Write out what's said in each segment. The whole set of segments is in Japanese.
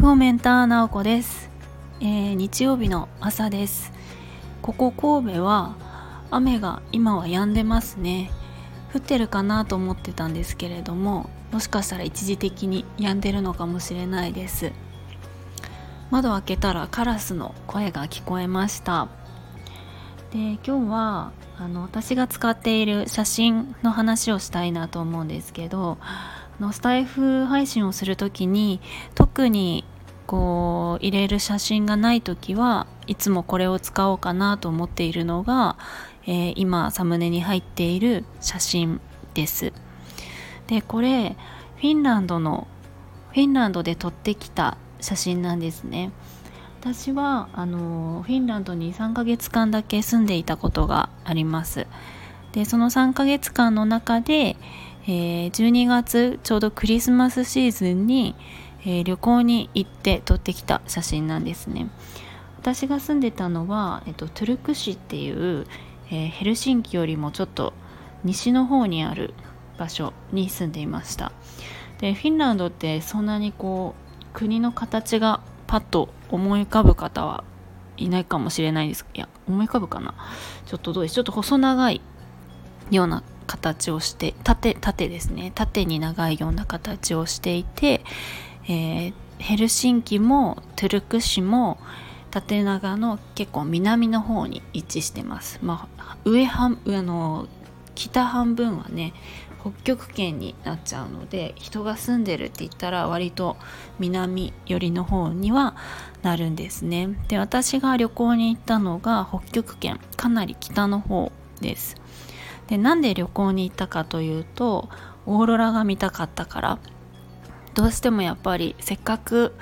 フォーメンター直子です、えー、日曜日の朝です。ここ神戸は雨が今は止んでますね。降ってるかなと思ってたんですけれどももしかしたら一時的に止んでるのかもしれないです。窓開けたらカラスの声が聞こえました。で今日はあの私が使っている写真の話をしたいなと思うんですけどのスタイフ配信をする時に特にこう入れる写真がない時はいつもこれを使おうかなと思っているのが、えー、今サムネに入っている写真です。でこれフィンランドのフィンランドで撮ってきた写真なんですね。私はあのフィンランドに3ヶ月間だけ住んでいたことがあります。でその3ヶ月間の中で、えー、12月ちょうどクリスマスシーズンに、えー、旅行に行って撮ってきた写真なんですね。私が住んでたのは、えっと、トゥルク市っていう、えー、ヘルシンキよりもちょっと西の方にある場所に住んでいました。でフィンランドってそんなにこう国の形がパッと思い浮かぶ方はいないかもしれないです。いや思い浮かぶかな。ちょっとどうです？ちょっと細長いような形をして縦縦ですね縦に長いような形をしていて、えー、ヘルシンキもトゥルク市も縦長の結構南の方に位置してます。まあ、上半あの北半分はね北極圏になっちゃうので人が住んでるって言ったら割と南寄りの方にはなるんですね。で私が旅行に行ったのが北極圏かなり北の方です。でなんで旅行に行ったかというとオーロラが見たかったから。どうしてもやっぱりせっかく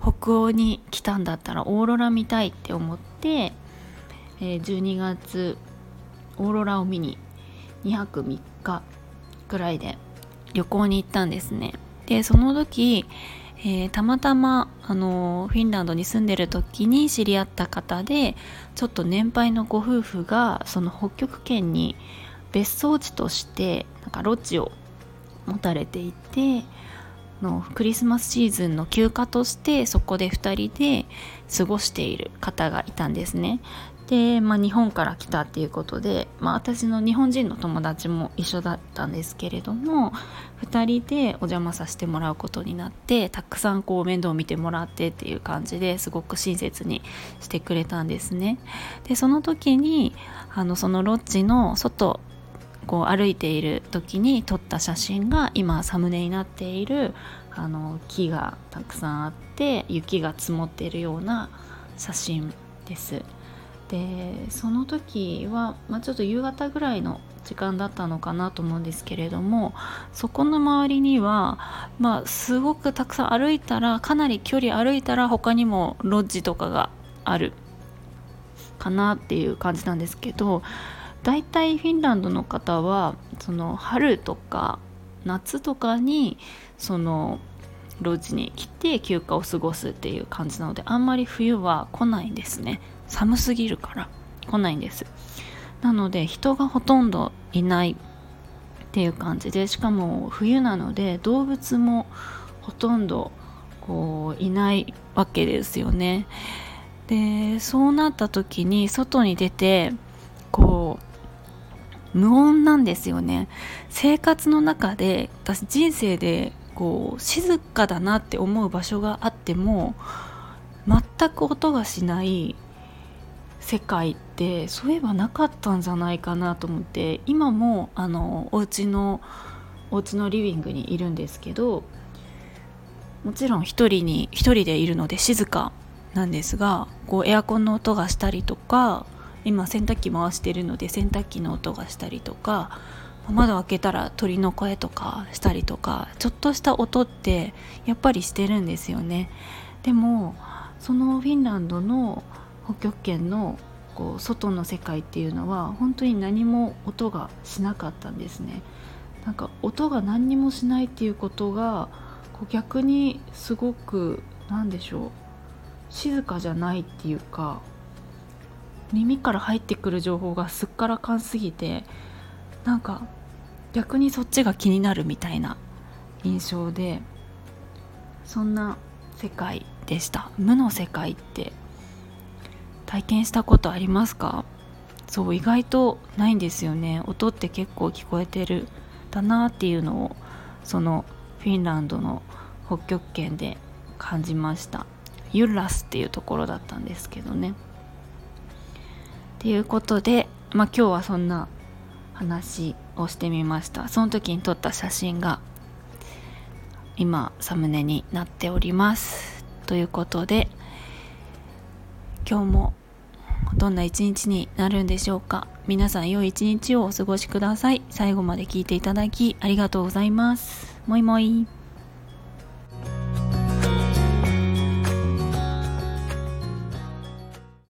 北欧に来たんだったらオーロラ見たいって思って、え、12月オーロラを見に2泊3日ぐらいで旅行に行ったんですね。でその時、えー、たまたま、あのフィンランドに住んでる時に知り合った方でちょっと年配のご夫婦がその北極圏に別荘地としてなんかロッジを持たれていてのクリスマスシーズンの休暇としてそこで2人で過ごしている方がいたんですね。で、まあ、日本から来たっていうことで、まあ、私の日本人の友達も一緒だったんですけれども2人でお邪魔させてもらうことになってたくさんこう面倒を見てもらってっていう感じですごく親切にしてくれたんですね。でその時にあのそのロッジの外こう歩いている時に撮った写真が今サムネになっているあの木がたくさんあって雪が積もっているような写真です。でその時は、まあ、ちょっと夕方ぐらいの時間だったのかなと思うんですけれどもそこの周りには、まあ、すごくたくさん歩いたらかなり距離歩いたら他にもロッジとかがあるかなっていう感じなんですけど大体フィンランドの方はその春とか夏とかにそのロッジに来て休暇を過ごすっていう感じなのであんまり冬は来ないんですね。寒すぎるから来ないんです。なので人がほとんどいないっていう感じでしかも冬なので動物もほとんどこういないわけですよね。でそうなった時に外に出てこう無音なんですよね。生活の中で私人生でこう静かだなって思う場所があっても全く音がしない世界ってそういえばなかったんじゃないかなと思って今もあのお家のお家のリビングにいるんですけどもちろん一人に一人でいるので静かなんですがこうエアコンの音がしたりとか今洗濯機回してるので洗濯機の音がしたりとか窓開けたら鳥の声とかしたりとかちょっとした音ってやっぱりしてるんですよね。でもそのフィンランドの北極圏のこう外の世界っていうのは本当に何も音がしなかったんですね。なんか音が何にもしないっていうことがこう逆にすごく何でしょう静かじゃないっていうか耳から入ってくる情報がすっからかんすぎてなんか逆にそっちが気になるみたいな印象でそんな世界でした。無の世界って体験したことありますか？そう意外とないんですよね。音って結構聞こえてるだなっていうのをそのフィンランドの北極圏で感じました。ユッラスっていうところだったんですけどね。っていうことで、まあ、今日はそんな話をしてみました。その時に撮った写真が今サムネになっております。ということで今日もどんな一日になるんでしょうか。皆さん良い一日をお過ごしください。最後まで聞いていただきありがとうございます。もいもい。